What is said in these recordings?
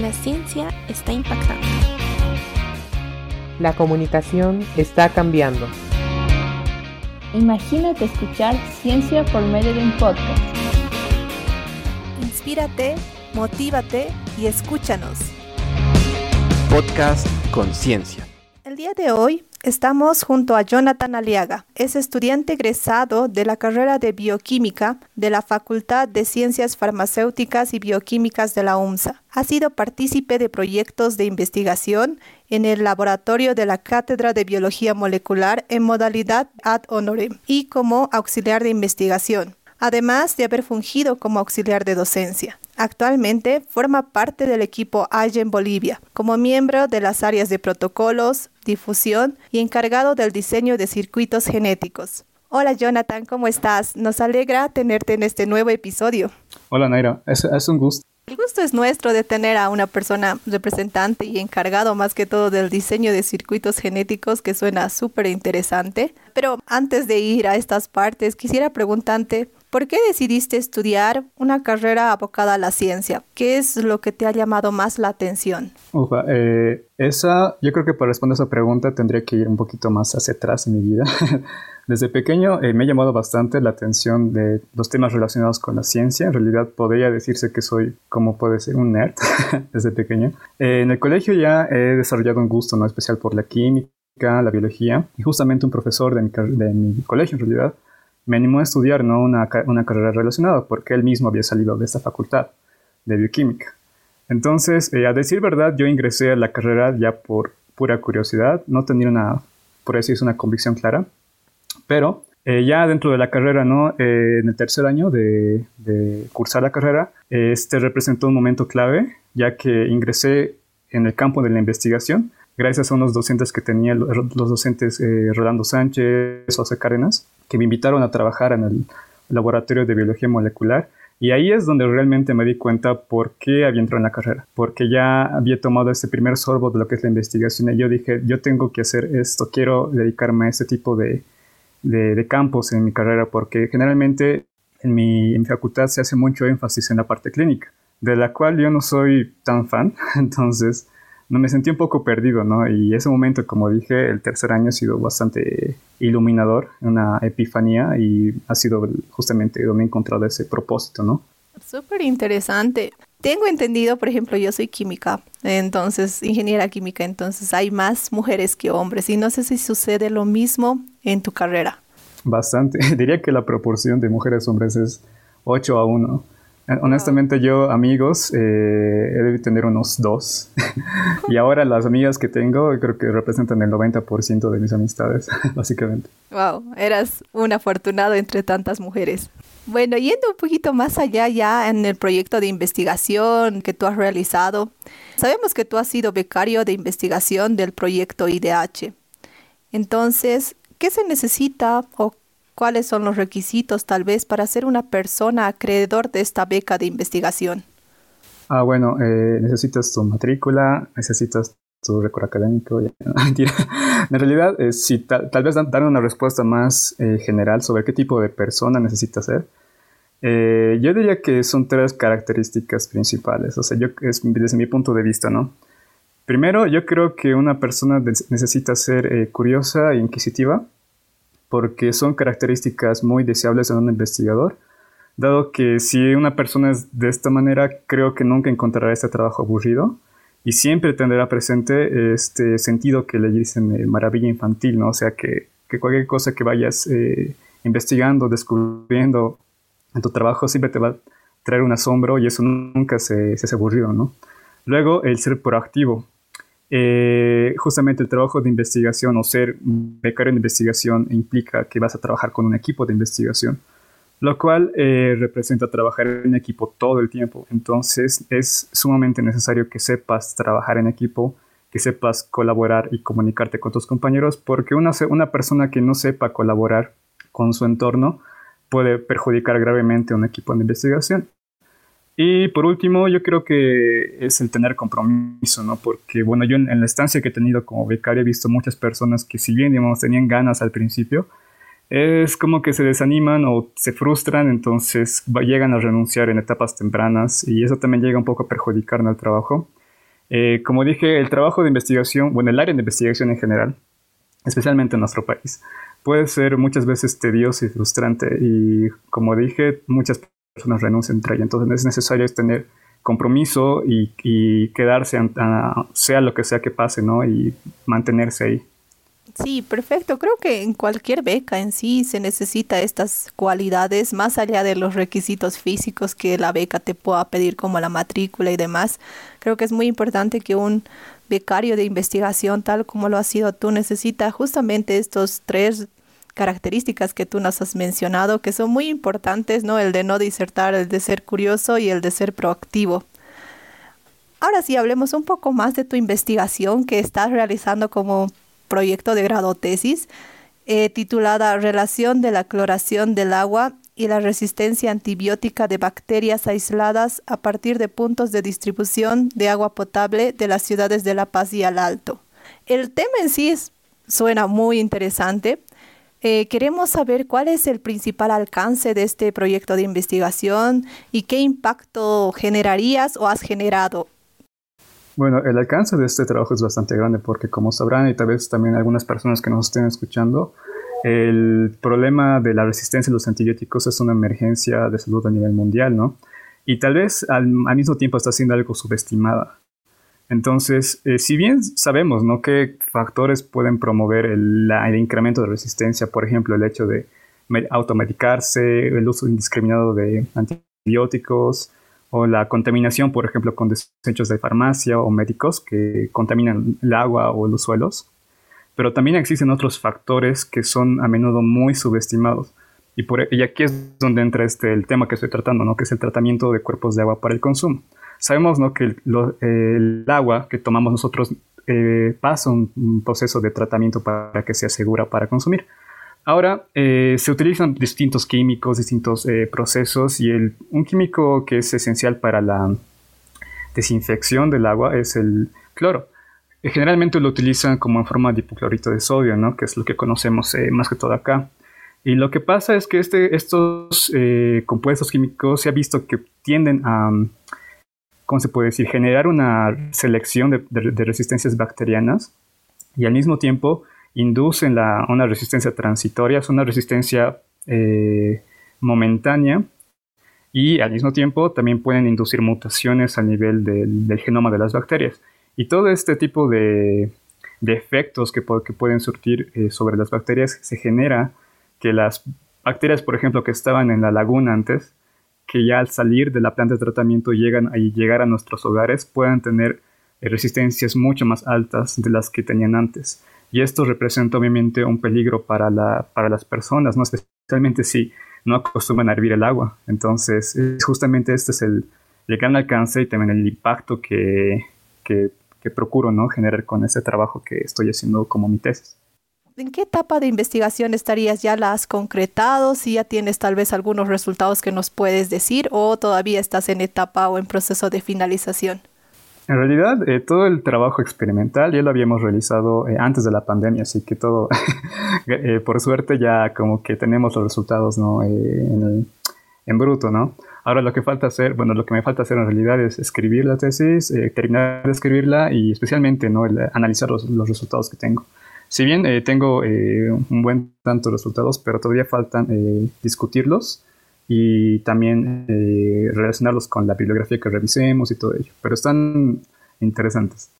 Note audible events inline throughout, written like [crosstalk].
La ciencia está impactando. La comunicación está cambiando. Imagínate escuchar ciencia por medio de un podcast. Inspírate, motívate y escúchanos. Podcast Conciencia. El día de hoy estamos junto a Jonathan Aliaga. Es estudiante egresado de la carrera de bioquímica de la Facultad de Ciencias Farmacéuticas y Bioquímicas de la UMSA. Ha sido partícipe de proyectos de investigación en el laboratorio de la Cátedra de Biología Molecular en modalidad ad honorem y como auxiliar de investigación, además de haber fungido como auxiliar de docencia. Actualmente forma parte del equipo en Bolivia, como miembro de las áreas de protocolos, difusión y encargado del diseño de circuitos genéticos. Hola Jonathan, ¿cómo estás? Nos alegra tenerte en este nuevo episodio. Hola Naira, es, es un gusto. El gusto es nuestro de tener a una persona representante y encargado más que todo del diseño de circuitos genéticos que suena súper interesante. Pero antes de ir a estas partes, quisiera preguntarte, ¿Por qué decidiste estudiar una carrera abocada a la ciencia? ¿Qué es lo que te ha llamado más la atención? Ufa, eh, esa, yo creo que para responder esa pregunta tendría que ir un poquito más hacia atrás en mi vida. [laughs] Desde pequeño eh, me ha llamado bastante la atención de los temas relacionados con la ciencia. En realidad podría decirse que soy, como puede ser, un nerd [laughs] desde pequeño. Eh, en el colegio ya he desarrollado un gusto no especial por la química, la biología y justamente un profesor de mi, de mi colegio en realidad me animó a estudiar ¿no? una, una carrera relacionada porque él mismo había salido de esta facultad de bioquímica. Entonces, eh, a decir verdad, yo ingresé a la carrera ya por pura curiosidad, no tenía una, por eso es una convicción clara, pero eh, ya dentro de la carrera, ¿no? Eh, en el tercer año de, cursar la carrera, este representó un momento clave, ya que ingresé en el campo de la investigación, gracias a unos docentes que tenía, los docentes Rolando Sánchez, José Cárdenas, que me invitaron a trabajar en el laboratorio de biología molecular. Y ahí es donde realmente me di cuenta por qué había entrado en la carrera, porque ya había tomado ese primer sorbo de lo que es la investigación y yo dije, yo tengo que hacer esto, quiero dedicarme a este tipo de, de, campos en mi carrera, porque generalmente en mi, facultad se hace mucho énfasis en la parte clínica, de la cual yo no soy tan fan, [laughs] entonces me sentí un poco perdido, ¿no? Y ese momento, como dije, el tercer año ha sido bastante iluminador, una epifanía y ha sido justamente donde he encontrado ese propósito, ¿no? Súper interesante. Tengo entendido, por ejemplo, yo soy química, entonces, ingeniera química, entonces hay más mujeres que hombres y no sé si sucede lo mismo en tu carrera. Bastante. [laughs] Diría que la proporción de mujeres-hombres es 8 a 1. Honestamente yo amigos eh, he de tener unos dos [laughs] y ahora las amigas que tengo creo que representan el 90% de mis amistades [laughs] básicamente. Wow, eras un afortunado entre tantas mujeres. Bueno, yendo un poquito más allá ya en el proyecto de investigación que tú has realizado, sabemos que tú has sido becario de investigación del proyecto IDH. Entonces, ¿qué se necesita o cuáles son los requisitos tal vez para ser una persona acreedor de esta beca de investigación. Ah, bueno, eh, necesitas tu matrícula, necesitas tu récord académico. [laughs] Mentira. En realidad, eh, si tal vez dar una respuesta más eh, general sobre qué tipo de persona necesitas ser, yo diría que son tres características principales. O sea, yo, es, desde mi punto de vista, ¿no? Primero, yo creo que una persona necesita ser curiosa e inquisitiva porque son características muy deseables en un investigador, dado que si una persona es de esta manera, creo que nunca encontrará este trabajo aburrido y siempre tendrá presente este sentido que le dicen eh, maravilla infantil, ¿no? O sea, que, cualquier cosa que vayas eh, investigando, descubriendo en tu trabajo siempre te va a traer un asombro y eso nunca se, se hace aburrido, ¿no? Luego, el ser proactivo. Eh, justamente el trabajo de investigación o ser becario en investigación implica que vas a trabajar con un equipo de investigación, lo cual eh, representa trabajar en equipo todo el tiempo. Entonces es sumamente necesario que sepas trabajar en equipo, que sepas colaborar y comunicarte con tus compañeros, porque una, una persona que no sepa colaborar con su entorno puede perjudicar gravemente a un equipo de investigación. Y por último, yo creo que es el tener compromiso, ¿no? Porque, bueno, yo en, la estancia que he tenido como becario he visto muchas personas que si bien, digamos, tenían ganas al principio, es como que se desaniman o se frustran, entonces llegan a renunciar en etapas tempranas y eso también llega un poco a perjudicar en el trabajo. Eh, como dije, el trabajo de investigación, bueno, el área de investigación en general, especialmente en nuestro país, puede ser muchas veces tedioso y frustrante y como dije, muchas personas renuncian entre ellas. Entonces es necesario tener compromiso y, quedarse, sea lo que sea que pase, ¿no? Y mantenerse ahí. Sí, perfecto. Creo que en cualquier beca en sí se necesita estas cualidades, más allá de los requisitos físicos que la beca te pueda pedir, como la matrícula y demás. Creo que es muy importante que un becario de investigación, tal como lo ha sido tú, necesita justamente estos tres características que tú nos has mencionado, que son muy importantes, ¿no? El de no disertar, el de ser curioso y el de ser proactivo. Ahora sí, hablemos un poco más de tu investigación que estás realizando como proyecto de grado tesis eh, titulada Relación de la cloración del agua y la resistencia antibiótica de bacterias aisladas a partir de puntos de distribución de agua potable de las ciudades de La Paz y Al Alto. El tema en sí suena muy interesante. Eh, queremos saber cuál es el principal alcance de este proyecto de investigación y qué impacto generarías o has generado bueno, el alcance de este trabajo es bastante grande porque como sabrán y tal vez también algunas personas que nos estén escuchando, el problema de la resistencia a los antibióticos es una emergencia de salud a nivel mundial, ¿no? Y tal vez al, mismo tiempo está siendo algo subestimada. Entonces, eh, si bien sabemos, ¿no? qué factores pueden promover el, el, incremento de resistencia, por ejemplo, el hecho de automedicarse, el uso indiscriminado de antibióticos, o la contaminación, por ejemplo, con desechos de farmacia o médicos que contaminan el agua o los suelos. Pero también existen otros factores que son a menudo muy subestimados. Y, por, y aquí es donde entra este, el tema que estoy tratando, ¿no? que es el tratamiento de cuerpos de agua para el consumo. Sabemos ¿no? que el, agua que tomamos nosotros eh, pasa un, proceso de tratamiento para que sea segura para consumir. Ahora eh, se utilizan distintos químicos, distintos eh, procesos y el, un químico que es esencial para la desinfección del agua es el cloro. Eh, generalmente lo utilizan como en forma de hipoclorito de sodio, ¿no? que es lo que conocemos más que todo acá. Y lo que pasa es que este, estos compuestos químicos se ha visto que tienden a, ¿cómo se puede decir?, generar una selección de resistencias bacterianas y al mismo tiempo inducen una resistencia transitoria, es una resistencia eh, momentánea y al mismo tiempo también pueden inducir mutaciones a nivel del, genoma de las bacterias. Y todo este tipo de, efectos que, pueden surtir eh, sobre las bacterias se genera que las bacterias, por ejemplo, que estaban en la laguna antes, que ya al salir de la planta de tratamiento llegan y llegar a nuestros hogares, puedan tener eh, resistencias mucho más altas de las que tenían antes. Y esto representa obviamente un peligro para, la, para las personas, ¿no? especialmente si no acostumbran a hervir el agua. Entonces, justamente este es el, gran alcance y también el impacto que, que, procuro ¿no? generar con ese trabajo que estoy haciendo como mi tesis. ¿En qué etapa de investigación estarías? ¿Ya la has concretado? ¿Si ya tienes tal vez algunos resultados que nos puedes decir o todavía estás en etapa o en proceso de finalización? En realidad, eh, todo el trabajo experimental ya lo habíamos realizado eh, antes de la pandemia, así que todo, [laughs] eh, por suerte, ya como que tenemos los resultados ¿no? en, bruto, ¿no? Ahora lo que falta hacer, bueno, lo que me falta hacer en realidad es escribir la tesis, terminar de escribirla y especialmente, ¿no? analizar los, los, resultados que tengo. Si bien tengo un buen tanto de resultados, pero todavía faltan discutirlos y también eh, relacionarlos con la bibliografía que revisemos y todo ello. Pero están interesantes.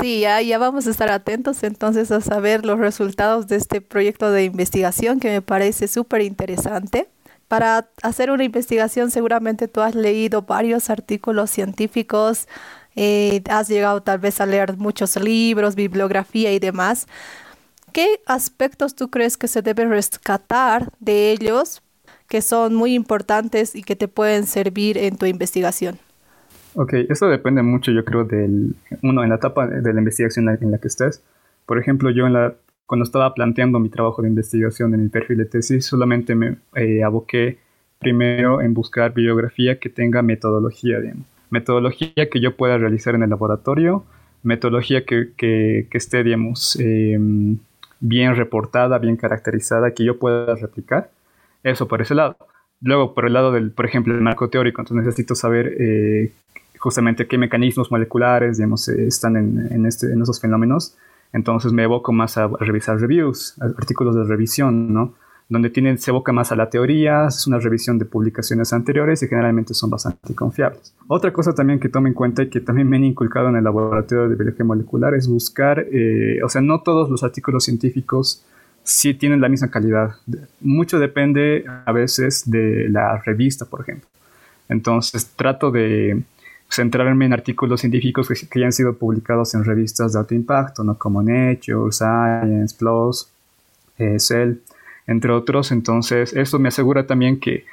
Sí, ya, ya vamos a estar atentos entonces a saber los resultados de este proyecto de investigación que me parece súper interesante. Para hacer una investigación seguramente tú has leído varios artículos científicos, eh, has llegado tal vez a leer muchos libros, bibliografía y demás. ¿Qué aspectos tú crees que se debe rescatar de ellos que son muy importantes y que te pueden servir en tu investigación? Ok, eso depende mucho, yo creo, del uno en la etapa de la investigación en la que estés. Por ejemplo, yo en la, cuando estaba planteando mi trabajo de investigación en el perfil de tesis, solamente me eh, aboqué primero en buscar bibliografía que tenga metodología, digamos. Metodología que yo pueda realizar en el laboratorio, metodología que, que, esté, digamos, em, bien reportada, bien caracterizada, que yo pueda replicar eso por ese lado. Luego, por el lado del, por ejemplo, el marco teórico, entonces necesito saber eh, justamente qué mecanismos moleculares, digamos, están en, en, este, en esos fenómenos. Entonces me evoco más a revisar reviews, artículos de revisión, ¿no? Donde tienen, se evoca más a la teoría, es una revisión de publicaciones anteriores y generalmente son bastante confiables. Otra cosa también que tome en cuenta y que también me han inculcado en el laboratorio de biología molecular es buscar, eh, o sea, no todos los artículos científicos sí tienen la misma calidad. Mucho depende a veces de la revista, por ejemplo. Entonces trato de centrarme en artículos científicos que, que sido publicados en revistas de alto impacto, ¿no? como Nature, Science, PLOS, eh, Cell entre otros. Entonces, eso me asegura también que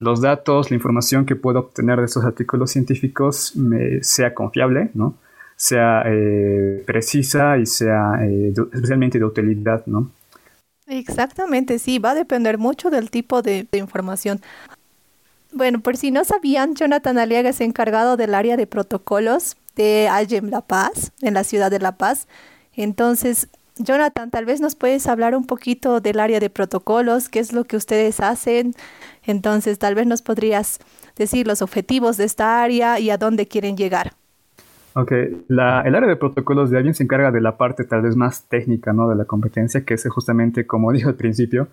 los datos, la información que puedo obtener de estos artículos científicos me, sea confiable, ¿no? sea eh, precisa y sea eh, especialmente de utilidad, ¿no? Exactamente, sí, va a depender mucho del tipo de, de, información. Bueno, por si no sabían, Jonathan Aliaga es encargado del área de protocolos de Algem La Paz, en la ciudad de La Paz. Entonces, Jonathan, tal vez nos puedes hablar un poquito del área de protocolos, qué es lo que ustedes hacen. Entonces, tal vez nos podrías decir los objetivos de esta área y a dónde quieren llegar. Ok, la, el área de protocolos de alguien se encarga de la parte tal vez más técnica ¿no? de la competencia, que es justamente, como [laughs] dije al principio,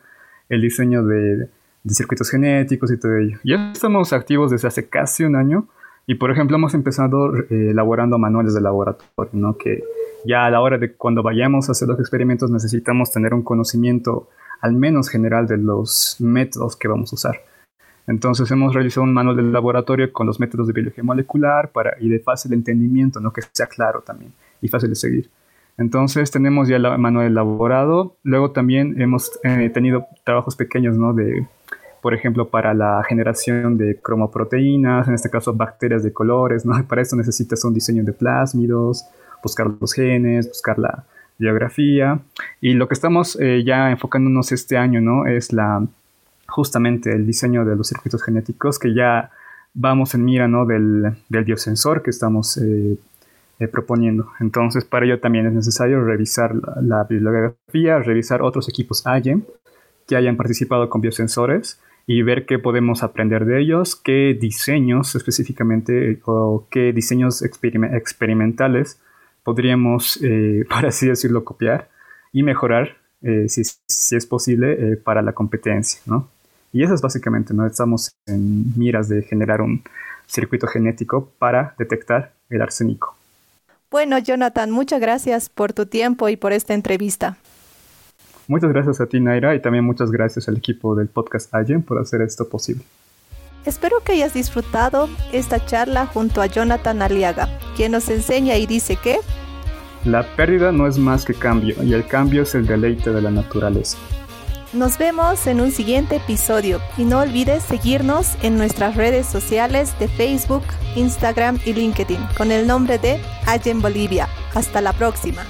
el diseño de, de circuitos genéticos y todo ello. Ya estamos activos desde hace casi un año y, por ejemplo, hemos empezado eh, elaborando manuales de laboratorio, ¿no? que ya a la hora de cuando vayamos a hacer los experimentos necesitamos tener un conocimiento al menos general de los métodos que vamos a usar. Entonces hemos realizado un manual del laboratorio con los métodos de biología molecular para, y de fácil entendimiento, ¿no? que sea claro también y fácil de seguir. Entonces tenemos ya el manual elaborado. Luego también hemos eh, tenido trabajos pequeños, ¿no? De, por ejemplo, para la generación de cromoproteínas, en este caso bacterias de colores, ¿no? [laughs] Para eso necesitas un diseño de plásmidos, buscar los genes, buscar la biografía. Y lo que estamos eh, ya enfocándonos este año, ¿no? Es la, justamente el diseño de los circuitos genéticos que ya vamos en mira, ¿no? Del, del biosensor que estamos eh, eh, proponiendo. Entonces, para ello también es necesario revisar la, bibliografía, revisar otros equipos AGEM que hayan participado con biosensores y ver qué podemos aprender de ellos, qué diseños específicamente o qué diseños experimentales podríamos, eh, [laughs] por así decirlo, copiar y mejorar, eh, si, si, es posible, eh, para la competencia, ¿no? Y eso es básicamente, ¿no? Estamos en miras de generar un circuito genético para detectar el arsénico. Bueno, Jonathan, muchas gracias por tu tiempo y por esta entrevista. Muchas gracias a ti, Naira, y también muchas gracias al equipo del podcast Allen por hacer esto posible. Espero que hayas disfrutado esta charla junto a Jonathan Aliaga, quien nos enseña y dice que la pérdida no es más que cambio y el cambio es el deleite de la naturaleza. Nos vemos en un siguiente episodio y no olvides seguirnos en nuestras redes sociales de Facebook, Instagram y LinkedIn con el nombre de Allen Bolivia. Hasta la próxima.